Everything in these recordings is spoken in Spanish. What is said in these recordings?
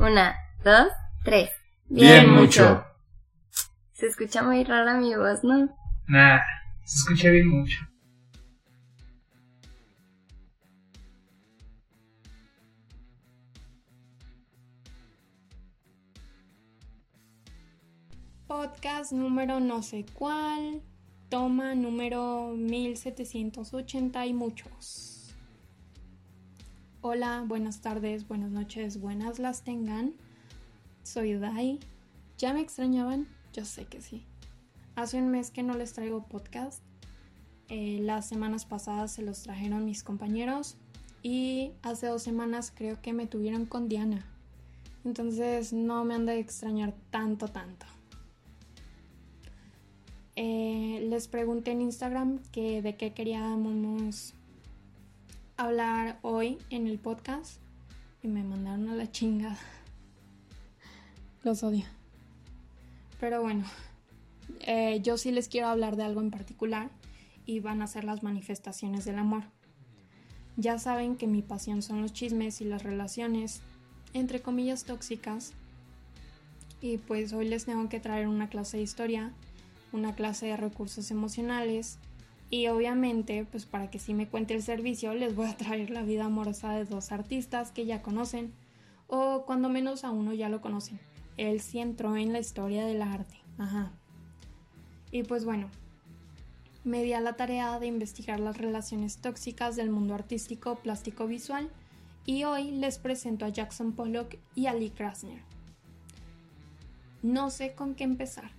Una, dos, tres. Bien, mucho. Se escucha muy rara mi voz, ¿no? Nah, se escucha bien mucho. Podcast número no sé cuál, toma número 1780 y muchos. Hola, buenas tardes, buenas noches, buenas las tengan. Soy Dai. ¿Ya me extrañaban? Yo sé que sí. Hace un mes que no les traigo podcast. Eh, las semanas pasadas se los trajeron mis compañeros y hace dos semanas creo que me tuvieron con Diana. Entonces no me han de extrañar tanto, tanto. Eh, les pregunté en Instagram que de qué queríamos hablar hoy en el podcast y me mandaron a la chingada. Los odio. Pero bueno, eh, yo sí les quiero hablar de algo en particular y van a ser las manifestaciones del amor. Ya saben que mi pasión son los chismes y las relaciones, entre comillas, tóxicas. Y pues hoy les tengo que traer una clase de historia una clase de recursos emocionales y obviamente, pues para que sí me cuente el servicio, les voy a traer la vida amorosa de dos artistas que ya conocen o cuando menos a uno ya lo conocen. Él sí entró en la historia del arte. Ajá. Y pues bueno, me di a la tarea de investigar las relaciones tóxicas del mundo artístico plástico visual y hoy les presento a Jackson Pollock y a Lee Krasner. No sé con qué empezar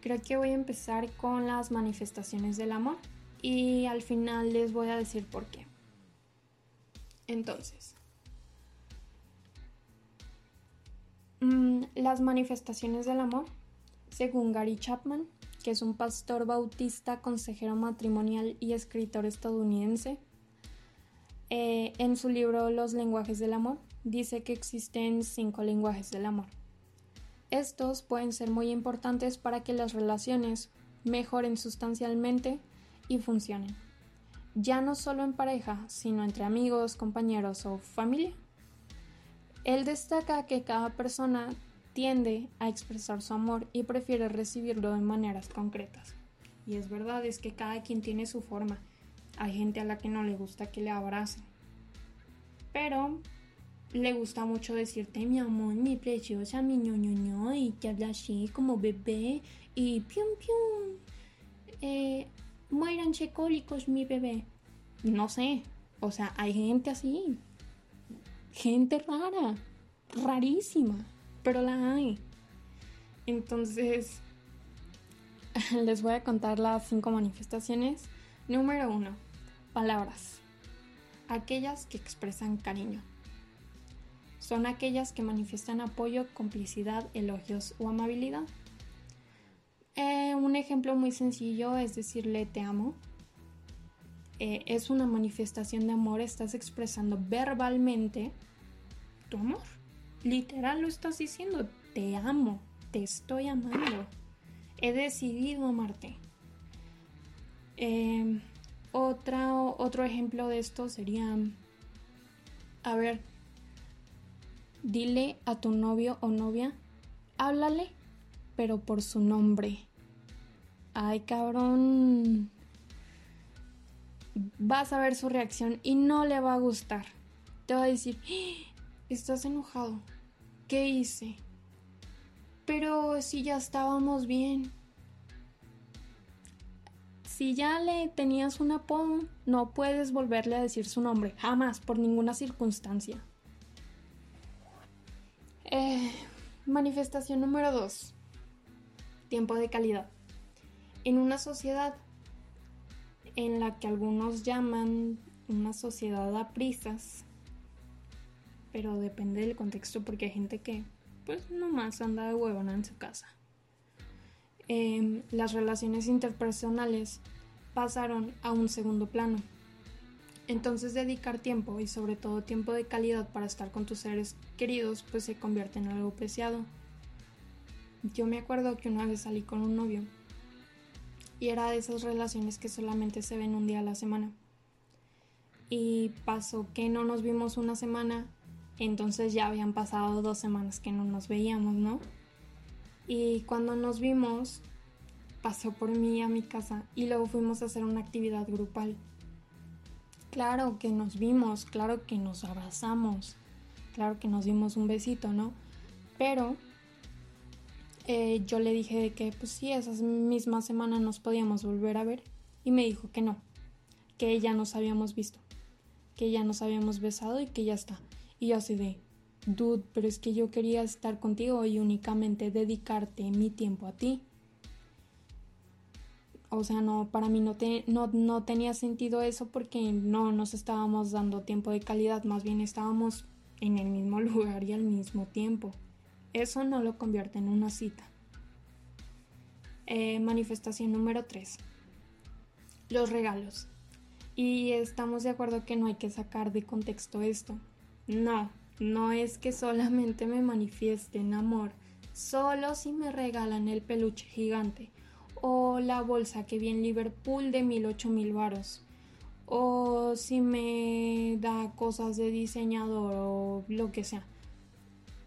Creo que voy a empezar con las manifestaciones del amor y al final les voy a decir por qué. Entonces, mm, las manifestaciones del amor, según Gary Chapman, que es un pastor bautista, consejero matrimonial y escritor estadounidense, eh, en su libro Los lenguajes del amor, dice que existen cinco lenguajes del amor. Estos pueden ser muy importantes para que las relaciones mejoren sustancialmente y funcionen, ya no solo en pareja, sino entre amigos, compañeros o familia. Él destaca que cada persona tiende a expresar su amor y prefiere recibirlo de maneras concretas. Y es verdad, es que cada quien tiene su forma. Hay gente a la que no le gusta que le abracen. Pero le gusta mucho decirte mi amor, mi preciosa, mi ñoñoño, y que habla así como bebé, y pium pium. Eh, muéranse cólicos, mi bebé. No sé, o sea, hay gente así. Gente rara, rarísima, pero la hay. Entonces, les voy a contar las cinco manifestaciones. Número uno, palabras. Aquellas que expresan cariño son aquellas que manifiestan apoyo, complicidad, elogios o amabilidad. Eh, un ejemplo muy sencillo es decirle te amo. Eh, es una manifestación de amor, estás expresando verbalmente tu amor. Literal lo estás diciendo, te amo, te estoy amando, he decidido amarte. Eh, otro ejemplo de esto sería, a ver, Dile a tu novio o novia, háblale, pero por su nombre. Ay, cabrón. Vas a ver su reacción y no le va a gustar. Te va a decir, ¡Ah! estás enojado. ¿Qué hice? Pero si ya estábamos bien. Si ya le tenías un apodo, no puedes volverle a decir su nombre, jamás, por ninguna circunstancia. Eh, manifestación número 2. Tiempo de calidad. En una sociedad en la que algunos llaman una sociedad a prisas, pero depende del contexto porque hay gente que pues nomás anda de huevona en su casa. Em, las relaciones interpersonales pasaron a un segundo plano entonces dedicar tiempo y sobre todo tiempo de calidad para estar con tus seres queridos pues se convierte en algo preciado. Yo me acuerdo que una vez salí con un novio y era de esas relaciones que solamente se ven un día a la semana. Y pasó que no nos vimos una semana Entonces ya habían pasado dos semanas que no nos veíamos, ¿no? Y cuando nos vimos, pasó por mí a mi casa y luego fuimos a hacer una actividad grupal. Claro que nos vimos, claro que nos abrazamos, claro que nos dimos un besito, ¿no? Pero eh, yo le dije que pues sí, esas mismas semanas nos podíamos volver a ver y me dijo que no, que ya nos habíamos visto, que ya nos habíamos besado y que ya está. Y yo así de, dude, pero es que yo quería estar contigo y únicamente dedicarte mi tiempo a ti. O sea, no, para mí no, te, no, no tenía sentido eso porque no nos estábamos dando tiempo de calidad, más bien estábamos en el mismo lugar y al mismo tiempo. Eso no lo convierte en una cita. Eh, manifestación número 3. Los regalos. Y estamos de acuerdo que no hay que sacar de contexto esto. No, no es que solamente me manifiesten amor, solo si me regalan el peluche gigante o la bolsa que vi en Liverpool de mil ocho mil varos o si me da cosas de diseñador o lo que sea.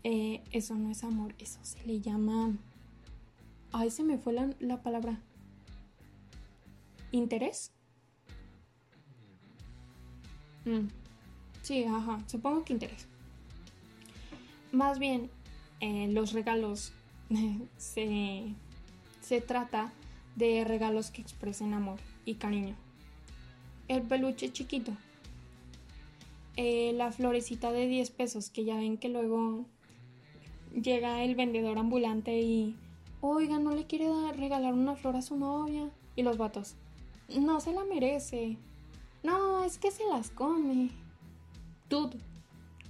Eh, eso no es amor, eso se le llama... Ay, se me fue la, la palabra. ¿Interés? Mm. Sí, ajá, supongo que interés. Más bien, eh, los regalos se, se trata de regalos que expresen amor y cariño. El peluche chiquito. Eh, la florecita de 10 pesos que ya ven que luego llega el vendedor ambulante y, oiga, ¿no le quiere regalar una flor a su novia? Y los vatos, no se la merece. No, es que se las come. Dude,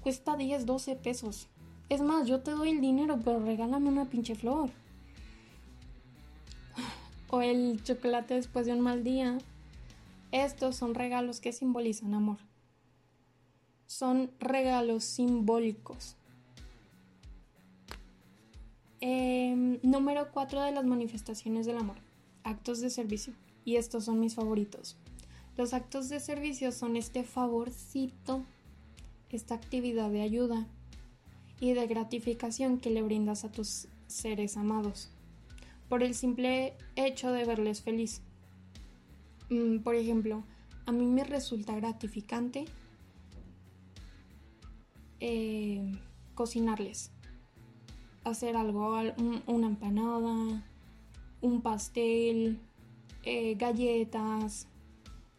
cuesta 10, 12 pesos. Es más, yo te doy el dinero, pero regálame una pinche flor. O el chocolate después de un mal día. Estos son regalos que simbolizan amor. Son regalos simbólicos. Em, número 4 de las manifestaciones del amor. Actos de servicio. Y estos son mis favoritos. Los actos de servicio son este favorcito, esta actividad de ayuda y de gratificación que le brindas a tus seres amados por el simple hecho de verles feliz. Mm, por ejemplo, a mí me resulta gratificante eh, cocinarles hacer algo, una empanada, un pastel, eh, galletas.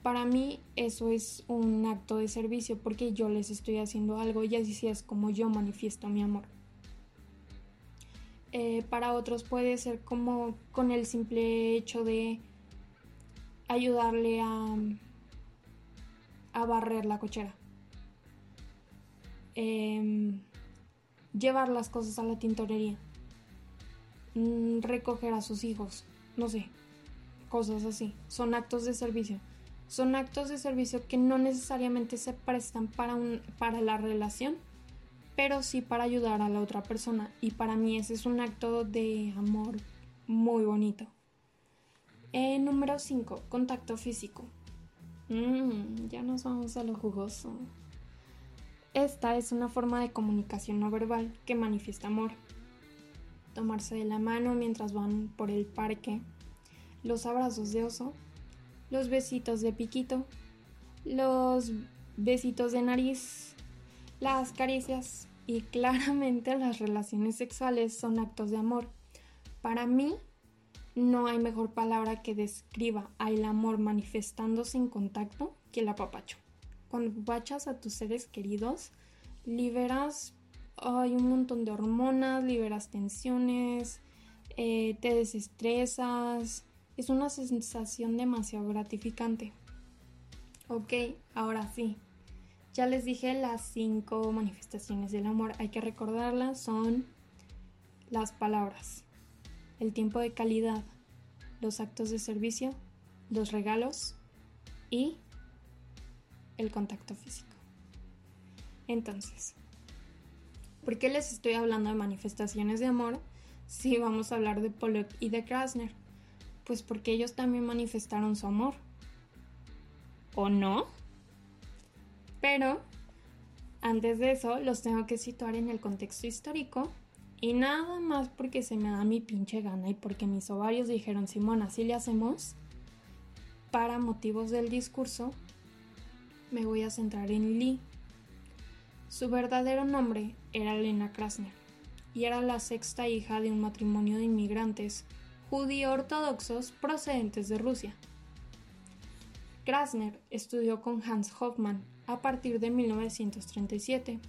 Para mí eso es un acto de servicio porque yo les estoy haciendo algo y así es como yo manifiesto mi amor. Eh, para otros puede ser como con el simple hecho de ayudarle a, a barrer la cochera. Em, llevar las cosas a la tintorería, mm, recoger a sus hijos, no sé, cosas así. Son actos de servicio. Son actos de servicio que no necesariamente se prestan para, un, para la relación, pero sí para ayudar a la otra persona. Y para mí ese es un acto de amor muy bonito. Eh, número 5. Contacto físico. Mm, ya nos vamos a lo jugoso. Esta es una forma de comunicación no verbal que manifiesta amor. Tomarse de la mano mientras van por el parque, los abrazos de oso, los besitos de piquito, los besitos de nariz, las caricias. Y claramente las relaciones sexuales son actos de amor. Para mí, no hay mejor palabra que describa al amor manifestándose en contacto que el apapacho cuando bachas a tus seres queridos, liberas hay un montón de hormonas, liberas tensiones, eh, te desestresas. Es una sensación demasiado gratificante. Ok, ahora sí. Ya les dije las cinco manifestaciones del amor. Hay que recordarlas. Son las palabras, el tiempo de calidad, los actos de servicio, los regalos y el contacto físico. Entonces, ¿por qué les estoy hablando de manifestaciones de amor si vamos a hablar de Pollock y de Krasner? Pues porque ellos también manifestaron su amor. ¿O no? Pero Antes de eso, los tengo que situar en el contexto histórico y nada más porque se me da mi pinche gana y porque mis ovarios dijeron, Simón, así le hacemos, para motivos del discurso, me voy a centrar en Lee. Su verdadero nombre era Lena Krasner y era la sexta hija de un matrimonio de inmigrantes judío ortodoxos procedentes de Rusia. Krasner estudió con Hans Hoffmann a partir de 1937.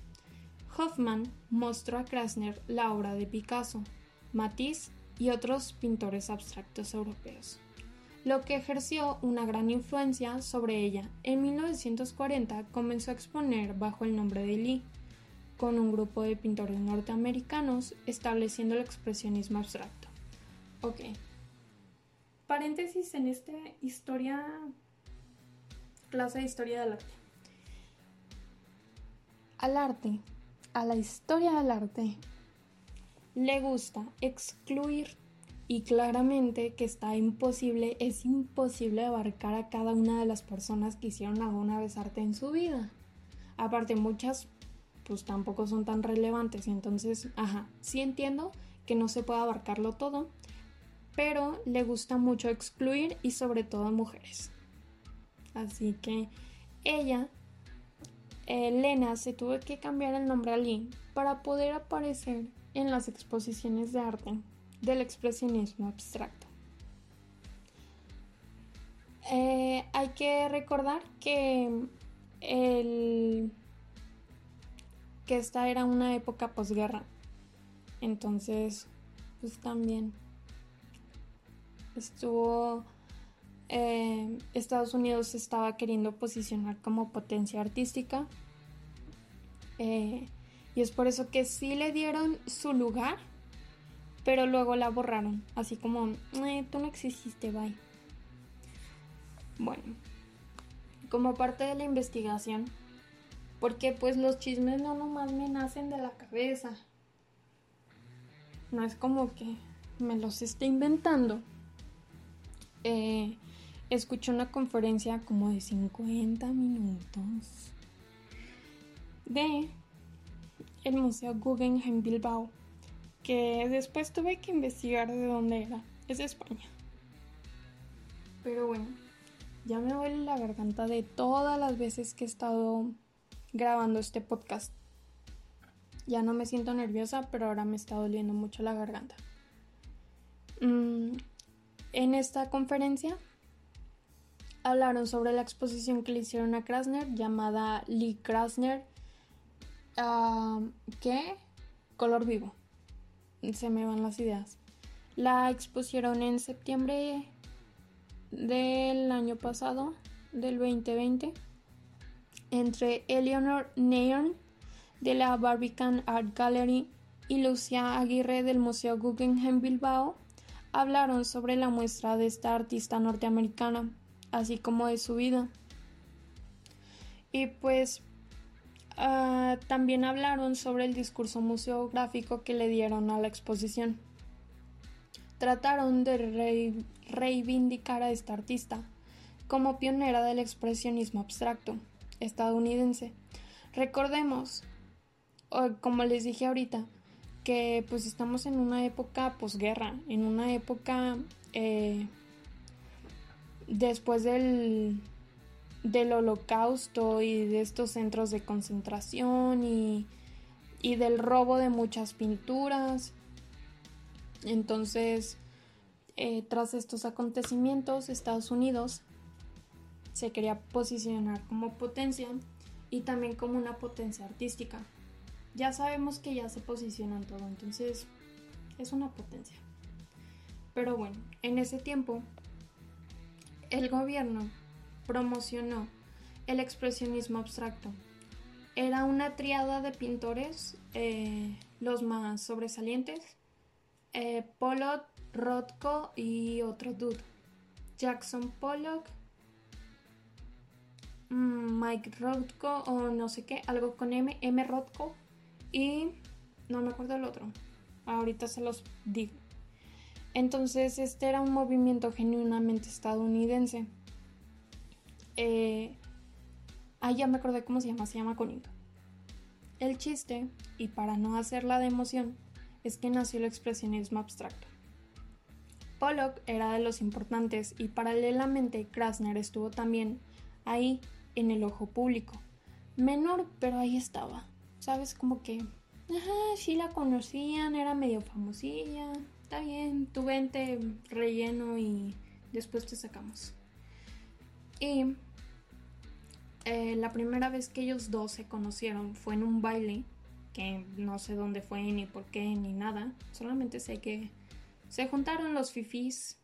Hoffmann mostró a Krasner la obra de Picasso, Matisse y otros pintores abstractos europeos, lo que ejerció una gran influencia sobre ella. En 1940 comenzó a exponer bajo el nombre de Lee, con un grupo de pintores norteamericanos, estableciendo el expresionismo abstracto. Ok. Paréntesis en esta historia, clase de historia del arte al arte, a la historia del arte, le gusta excluir y claramente que está imposible, es imposible abarcar a cada una de las personas que hicieron alguna vez arte en su vida. Aparte muchas pues tampoco son tan relevantes, entonces, ajá, sí entiendo que no se puede abarcarlo todo, pero le gusta mucho excluir y sobre todo a mujeres. Así que ella Elena se tuvo que cambiar el nombre a Lee para poder aparecer en las exposiciones de arte del expresionismo abstracto. Eh, hay que recordar que que esta era una época posguerra. Entonces, pues también estuvo eh, Estados Unidos estaba queriendo posicionar como potencia artística. Eh, y es por eso que sí le dieron su lugar, pero luego la borraron. Así como, eh, tú no exististe, bye. Bueno, como parte de la investigación, porque pues los chismes no nomás me nacen de la cabeza. No es como que me los esté inventando. Eh, escuché una conferencia como de 50 minutos de el Museo Guggenheim Bilbao, que después tuve que investigar de dónde era. Es de España. Pero bueno, ya me duele la garganta de todas las veces que he estado grabando este podcast. Ya no me siento nerviosa, pero ahora me está doliendo mucho la garganta. Mm, en esta conferencia hablaron sobre la exposición que le hicieron a Krasner llamada Lee Krasner. Ah, ¿Qué? Color vivo. Se me van las ideas. La expusieron en septiembre del año pasado, del 2020, entre Eleanor Nairn de la Barbican Art Gallery y Lucia Aguirre del Museo Guggenheim Bilbao hablaron sobre la muestra de esta artista norteamericana así como de su vida. Y pues ah, también hablaron sobre el discurso museográfico que le dieron a la exposición. Trataron de reivindicar a esta artista como pionera del expresionismo abstracto estadounidense. Recordemos, como les dije ahorita, que pues estamos en una época posguerra, en una época eh, después del, del holocausto y de estos centros de concentración y, y del robo de muchas pinturas. Entonces, eh, tras estos acontecimientos, Estados Unidos se quería posicionar como potencia y también como una potencia artística. Ya sabemos que ya se posicionan todo, entonces es una potencia. Pero bueno, en ese tiempo el gobierno promocionó el expresionismo abstracto. Era una triada de pintores, eh, los más sobresalientes, eh, Pollock, Rothko y otro dude. Jackson Pollock, mm, Mike Rothko o no sé qué, algo con M, M Rothko y no me acuerdo el otro. Ahorita se los digo. Entonces este era un movimiento genuinamente estadounidense. Ah, ya me acordé cómo se llama, se llama Coninga. El chiste, y para no hacerla de emoción, es que nació el expresionismo abstracto. Pollock era de los importantes y paralelamente Krasner estuvo también ahí en el ojo público. Menor, pero ahí estaba. ¿Sabes? Como que, ajá, sí la conocían, era medio famosilla. Está bien, tu vente relleno y después te sacamos. Y eh, la primera vez que ellos dos se conocieron fue en un baile, que no sé dónde fue, ni por qué, ni nada. Solamente sé que se juntaron los fifís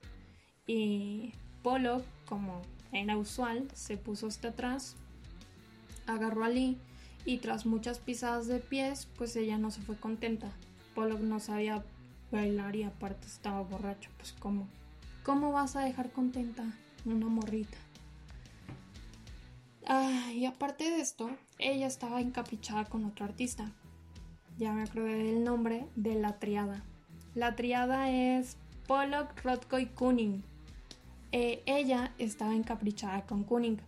y Polo, como era usual, se puso hasta atrás, agarró a Lee y tras muchas pisadas de pies, pues ella no se fue contenta. Polo no sabía bailar y aparte estaba borracho, pues cómo. ¿Cómo vas a dejar contenta una morrita? Ah, y aparte de esto, ella estaba encaprichada con otro artista. Ya me acordé del nombre de la triada. La triada es Pollock, Rothko y Kuning. Eh, ella estaba encaprichada con Kuning,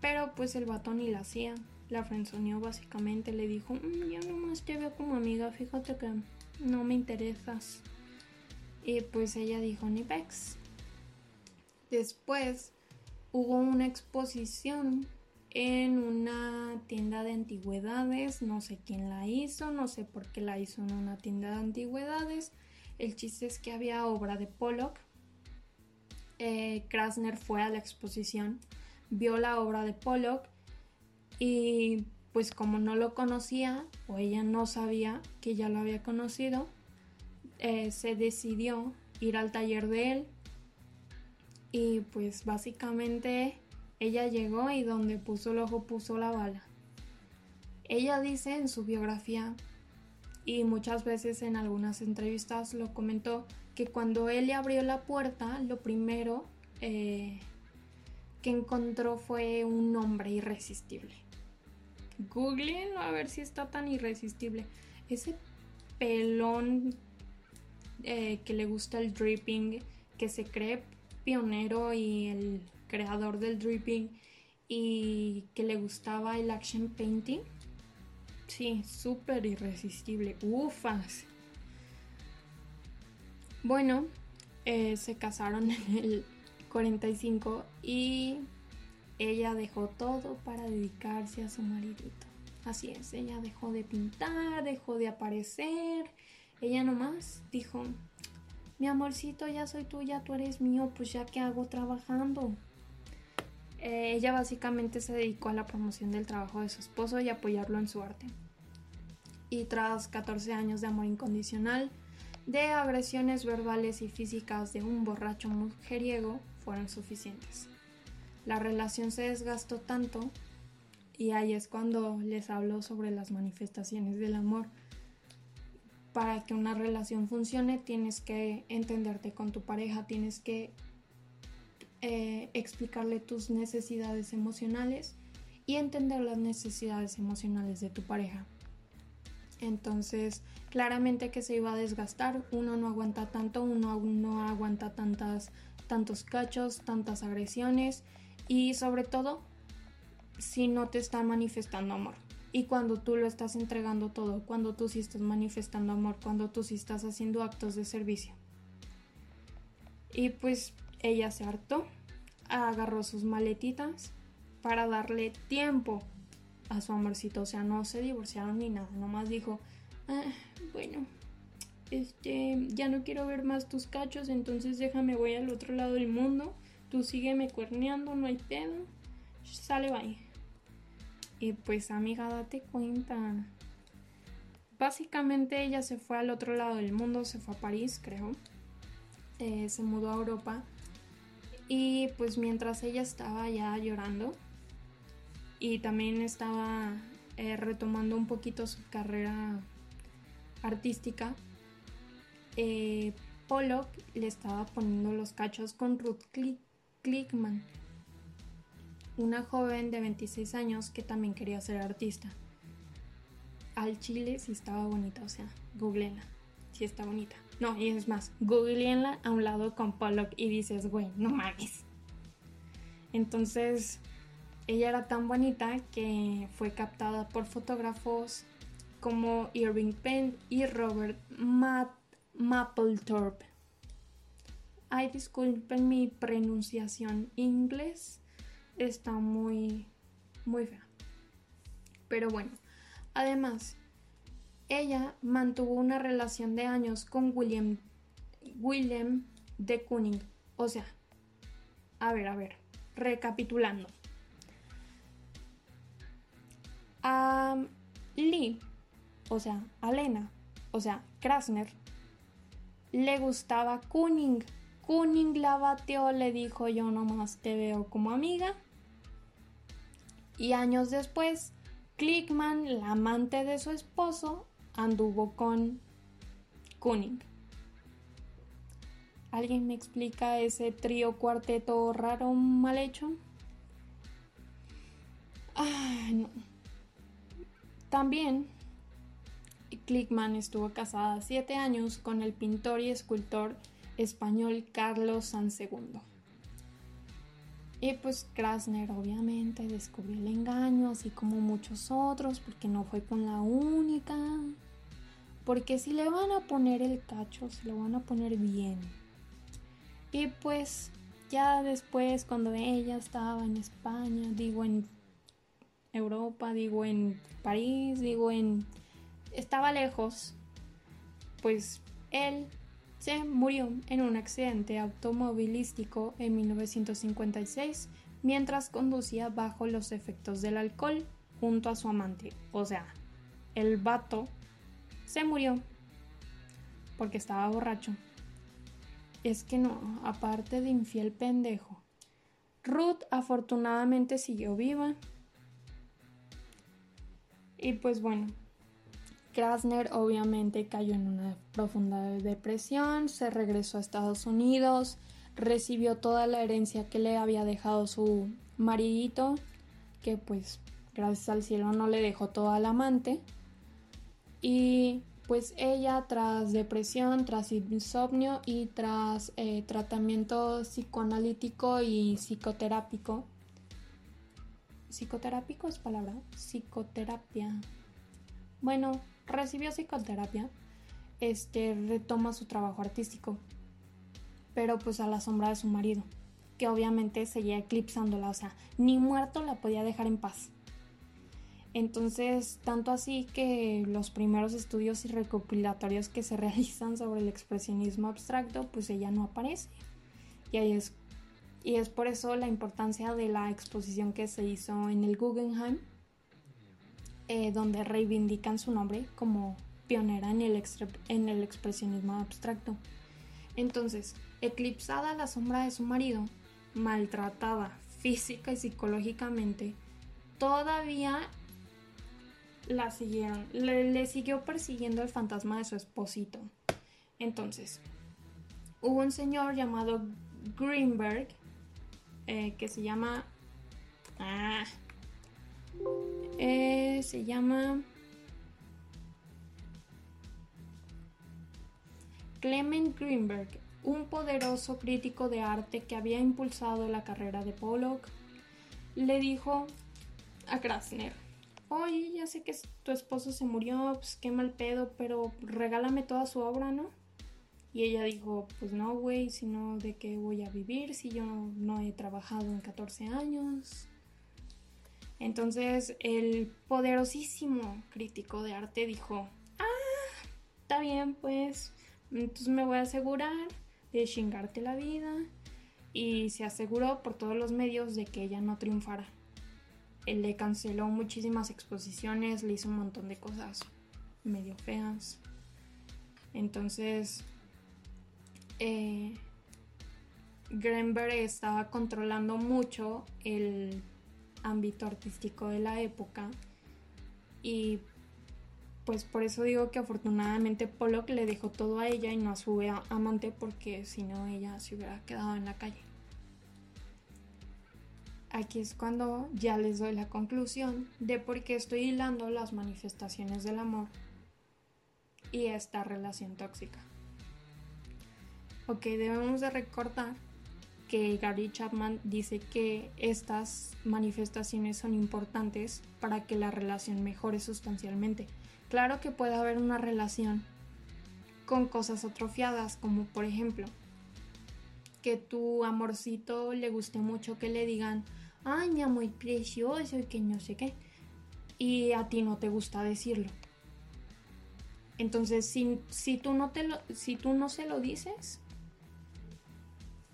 pero pues el vato ni la hacía. La frenzoneó básicamente, le dijo, mm, yo nomás te veo como amiga, fíjate que no me interesas. Y pues ella dijo, ni pex. Después hubo una exposición en una tienda de antigüedades, no sé quién la hizo, no sé por qué la hizo en una tienda de antigüedades, el chiste es que había obra de Pollock. Eh, Krasner fue a la exposición, vio la obra de Pollock y pues como no lo conocía o ella no sabía que ya lo había conocido, eh, se decidió ir al taller de él y pues básicamente ella llegó y donde puso el ojo puso la bala. Ella dice en su biografía y muchas veces en algunas entrevistas lo comentó que cuando él le abrió la puerta, lo primero eh, que encontró fue un hombre irresistible. Googleenlo a ver si está tan irresistible. Ese pelón eh, que le gusta el dripping, que se cree pionero y el creador del dripping y que le gustaba el action painting Sí, súper irresistible. Ufas. Bueno, eh, se casaron en el 45 y ella dejó todo para dedicarse a su maridito. Así es, ella dejó de pintar, dejó de aparecer. Ella nomás dijo, mi amorcito, ya soy tuya, tú eres mío, pues ya que hago trabajando. Eh, ella básicamente se dedicó a la promoción del trabajo de su esposo y apoyarlo en su arte y tras 14 años de amor incondicional, de agresiones verbales y físicas de un borracho mujeriego fueron suficientes. La relación se desgastó tanto y ahí es cuando les hablo sobre las manifestaciones del amor. Para que una relación funcione tienes que entenderte con tu pareja, tienes que eh, explicarle tus necesidades emocionales y entender las necesidades emocionales de tu pareja. Entonces, claramente que se iba a desgastar, uno no aguanta tanto, uno no aguanta tantas, tantos cachos, tantas agresiones y sobre todo si no te están manifestando amor. Y cuando tú lo estás entregando todo, cuando tú sí estás manifestando amor, cuando tú sí estás haciendo actos de servicio. Y pues ella se hartó, agarró sus maletitas para darle tiempo a su amorcito, o sea, no se divorciaron ni nada, nomás dijo, ah, bueno, este, ya no quiero ver más tus cachos, entonces déjame, voy al otro lado del mundo, tú sígueme cuerneando, no hay pedo, sale, bye. Y pues amiga, date cuenta. Básicamente ella se fue al otro lado del mundo, se fue a París, creo. Eh, se mudó a Europa. Y pues mientras ella estaba ya llorando, y también estaba eh, retomando un poquito su carrera artística. Eh, Pollock le estaba poniendo los cachos con Ruth Klickman, una joven de 26 años que también quería ser artista. Al chile sí estaba bonita, o sea, googleenla, sí está bonita. No, y es más, googleenla a un lado con Pollock y dices, güey, no mames. Entonces, ella era tan bonita que fue captada por fotógrafos como Irving Penn y Robert Mapplethorpe. Ay, disculpen mi pronunciación inglés, está muy, muy fea. Pero bueno, además, ella mantuvo una relación de años con William, William de Kooning. O sea, a ver, a ver, recapitulando. A Lee, o sea, a Lena, o sea, Krasner, le gustaba Kooning. Kooning la bateó, le dijo yo nomás te veo como amiga. Y años después, Clickman, la amante de su esposo, anduvo con Kooning. ¿Alguien me explica ese trío cuarteto raro mal hecho? no. También Clickman estuvo casada siete años con el pintor y escultor español Carlos San Segundo. Y pues Krasner obviamente descubrió el engaño, así como muchos otros, porque no fue con la única. Porque si le van a poner el cacho, se lo van a poner bien. Y pues ya después, cuando ella estaba en España, digo en Europa, digo en París, digo en... estaba lejos, pues él se murió en un accidente automovilístico en 1956 mientras conducía bajo los efectos del alcohol junto a su amante. O sea, el vato se murió porque estaba borracho. Es que no, aparte de infiel pendejo. Ruth afortunadamente siguió viva. Y pues bueno, Krasner obviamente cayó en una profunda depresión, se regresó a Estados Unidos, recibió toda la herencia que le había dejado su maridito, que pues gracias al cielo no le dejó todo al amante. Y pues ella tras depresión, tras insomnio y tras eh, tratamiento psicoanalítico y psicoterápico. ¿Psicoterápico es palabra? Psicoterapia. Bueno, recibió psicoterapia, este retoma su trabajo artístico, pero pues a la sombra de su marido, que obviamente seguía eclipsándola, o sea, ni muerto la podía dejar en paz. Entonces, tanto así que los primeros estudios y recopilatorios que se realizan sobre el expresionismo abstracto, pues ella no aparece. Y es y es por eso la importancia de la exposición que se hizo en el Guggenheim eh, donde reivindican su nombre como pionera en el, en el expresionismo abstracto. Entonces, eclipsada la sombra de su marido, maltratada física y psicológicamente, todavía la siguieron, le, siguió persiguiendo el fantasma de su esposito. Entonces, hubo un señor llamado Greenberg, eh, que se llama... Ah, eh, se llama Clement Greenberg, un poderoso crítico de arte que había impulsado la carrera de Pollock, le dijo a Krasner, oye, ya sé que tu esposo se murió, pues qué mal pedo, pero regálame toda su obra, ¿no? Y ella dijo, pues no, güey, sino de qué voy a vivir si yo no he trabajado en 14 años. Entonces el poderosísimo crítico de arte dijo, ah, está bien, pues, entonces me voy a asegurar de chingarte la vida. Y se aseguró por todos los medios de que ella no triunfara. Él le canceló muchísimas exposiciones, le hizo un montón de cosas medio feas. Entonces, eh, estaba controlando mucho el ámbito artístico de la época y pues por eso digo que afortunadamente Pollock le dejó todo a ella y no a su amante porque si no ella se hubiera quedado en la calle. Aquí es cuando ya les doy la conclusión de por qué estoy hilando las manifestaciones del amor y esta relación tóxica. Ok, debemos de recordar que Gary Chapman dice que estas manifestaciones son importantes para que la relación mejore sustancialmente, Claro que puede haber una relación con cosas atrofiadas, como por ejemplo, que tu amorcito le guste mucho que le digan, ay, mi amor precioso y que no sé qué, y a ti no te gusta decirlo. Entonces, si, si, tú no te lo, si tú no se lo dices,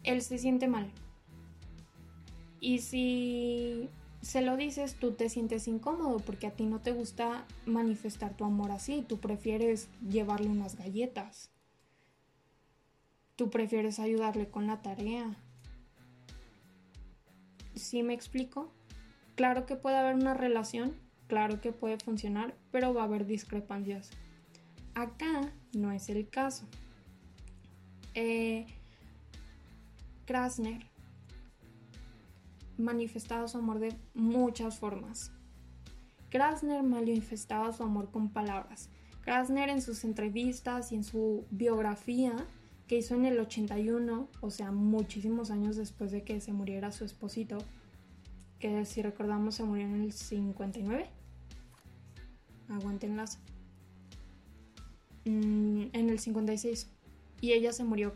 él se siente mal. Y si se lo dices, tú te sientes incómodo porque a ti no te gusta manifestar tu amor así, tú prefieres llevarle unas galletas. Tú prefieres ayudarle con la tarea. ¿Sí me explico? Claro que puede haber una relación, claro que puede funcionar, pero va a haber discrepancias. Acá no es el caso. Eh, Krasner manifestaba su amor de muchas formas. Krasner manifestaba su amor con palabras. Krasner en sus entrevistas y en su biografía que hizo en el 81, o sea, muchísimos años después de que se muriera su esposito, que si recordamos se murió en el 59. Aguantenlas. Mm, en el 56. Y ella se murió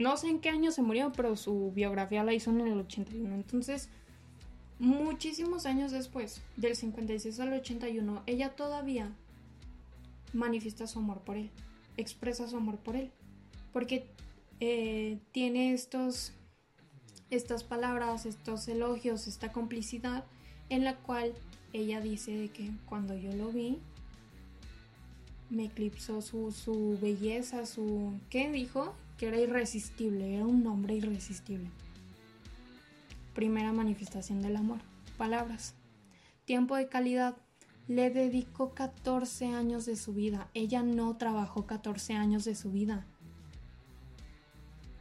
no sé en qué año se murió, pero su biografía la hizo en el 81. Entonces, muchísimos años después, del 56 al 81, ella todavía manifiesta su amor por él, expresa su amor por él, porque eh, tiene estos, estas palabras, estos elogios, esta complicidad en la cual ella dice de que cuando yo lo vi, me eclipsó su, su belleza, su... ¿Qué dijo? Que era irresistible, era un nombre irresistible. Primera manifestación del amor. Palabras. Tiempo de calidad. Le dedicó 14 años de su vida. Ella no trabajó 14 años de su vida.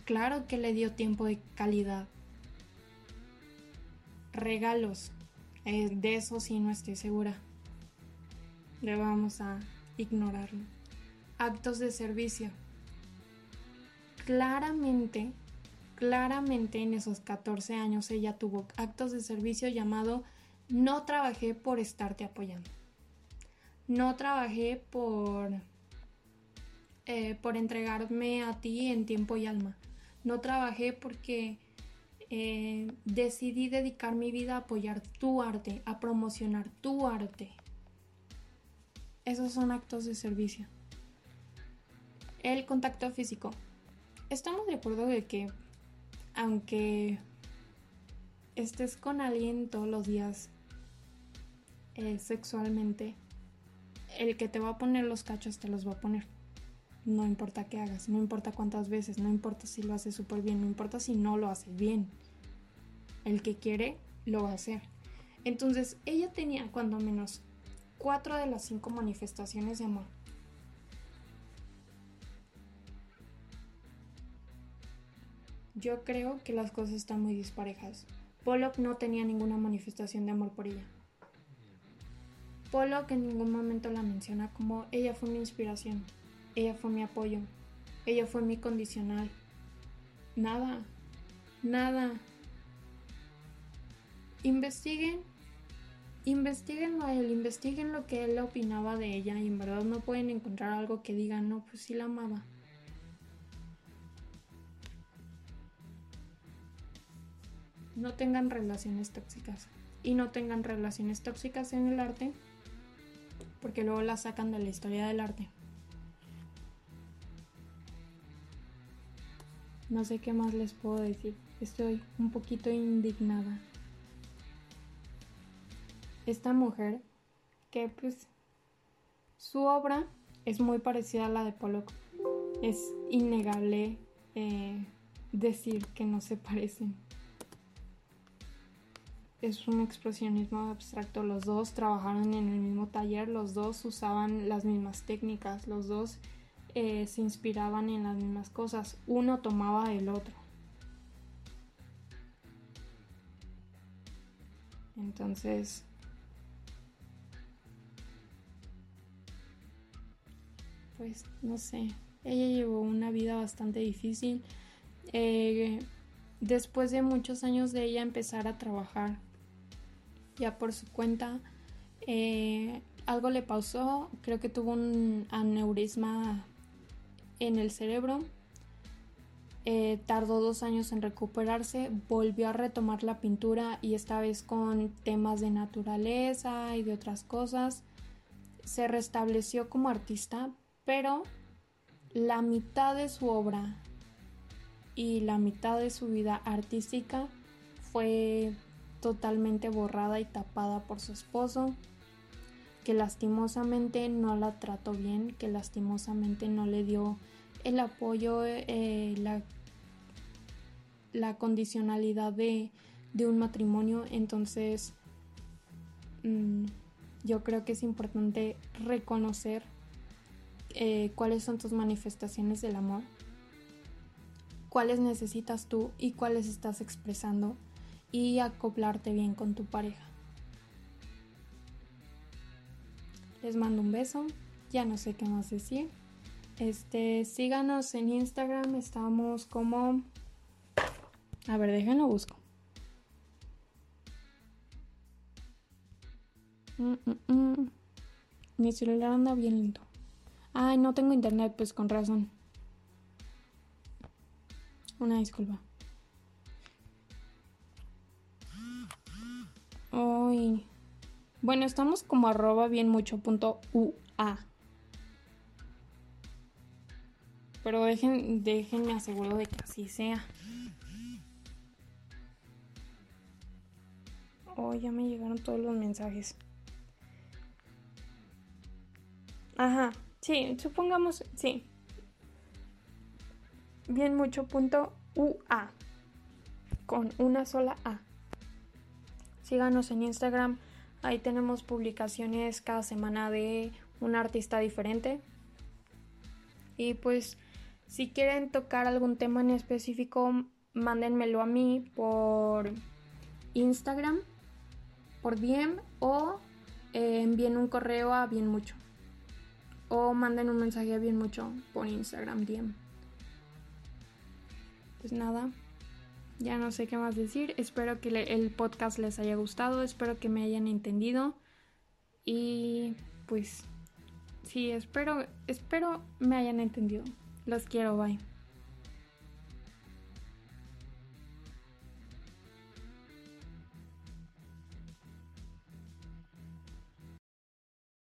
Claro que le dio tiempo de calidad. Regalos. Eh, de eso sí no estoy segura. Le vamos a ignorarlo. Actos de servicio claramente, claramente en esos 14 años ella tuvo actos de servicio llamado no trabajé por estarte apoyando. No trabajé por, eh, por entregarme a ti en tiempo y alma. No trabajé porque eh, decidí dedicar mi vida a apoyar tu arte, a promocionar tu arte. Esos son actos de servicio. El contacto físico estamos de acuerdo de que aunque estés con alguien todos los días eh, sexualmente, el que te va a poner los cachos te los va a poner. No importa qué hagas, no importa cuántas veces, no importa si lo haces súper bien, no importa si no lo haces bien. El que quiere, lo va a hacer. Entonces, ella tenía cuando menos cuatro de las cinco manifestaciones de amor Yo creo que las cosas están muy disparejas. Pollock no tenía ninguna manifestación de amor por ella. Pollock en ningún momento la menciona como ella fue mi inspiración, ella fue mi apoyo, ella fue mi condicional. Nada, nada. Investiguen, investiguen a él, investiguen lo que él opinaba de ella y en verdad no pueden encontrar algo que diga, no, pues sí la amaba. No tengan relaciones tóxicas. Y no tengan relaciones tóxicas en el arte, porque luego las sacan de la historia del arte. No sé qué más les puedo decir. Estoy un poquito indignada. Esta mujer, que pues su obra es muy parecida a la de Pollock. Es innegable eh, decir que no se parecen es un expresionismo abstracto. Los dos trabajaron en el mismo taller, los dos usaban las mismas técnicas, los dos eh, se inspiraban en las mismas cosas. Uno tomaba del otro. Entonces, pues no sé, ella llevó una vida bastante difícil. Eh, después de muchos años de ella empezar a trabajar ya por su cuenta, eh, algo le pasó, creo que tuvo un aneurisma en el cerebro. Eh, tardó dos años en recuperarse, volvió a retomar la pintura y esta vez con temas de naturaleza y de otras cosas. Se restableció como artista, pero la mitad de su obra y la mitad de su vida artística fue totalmente borrada y tapada por su esposo, que lastimosamente no la trató bien, que lastimosamente no le dio el apoyo, eh, la, la, condicionalidad de, de, un matrimonio. Entonces, mmm, yo creo que es importante reconocer eh, cuáles son tus manifestaciones del amor, cuáles necesitas tú y cuáles estás expresando y acoplarte bien con tu pareja. Les mando un beso, ya no sé qué más decir. Este, síganos en Instagram, estamos como A ver, déjenlo busco. Mm, mm, mm. Mi celular anda bien lento. Ay, no tengo internet, pues con razón. Una disculpa. Bueno, estamos como arroba bien mucho punto ua. Pero dejen, déjenme aseguro de que así sea. Oh, ya me llegaron todos los mensajes. Ajá, sí, supongamos, sí. Bien mucho punto ua. Con una sola A. Síganos en Instagram. Ahí tenemos publicaciones cada semana de un artista diferente. Y pues si quieren tocar algún tema en específico, mándenmelo a mí por Instagram, por DM o eh, envíen un correo a bien mucho. O manden un mensaje a bien mucho por Instagram DM. Pues nada, ya no sé qué más decir. Espero que el podcast les haya gustado. Espero que me hayan entendido. Y pues sí, espero, espero me hayan entendido. Los quiero, bye.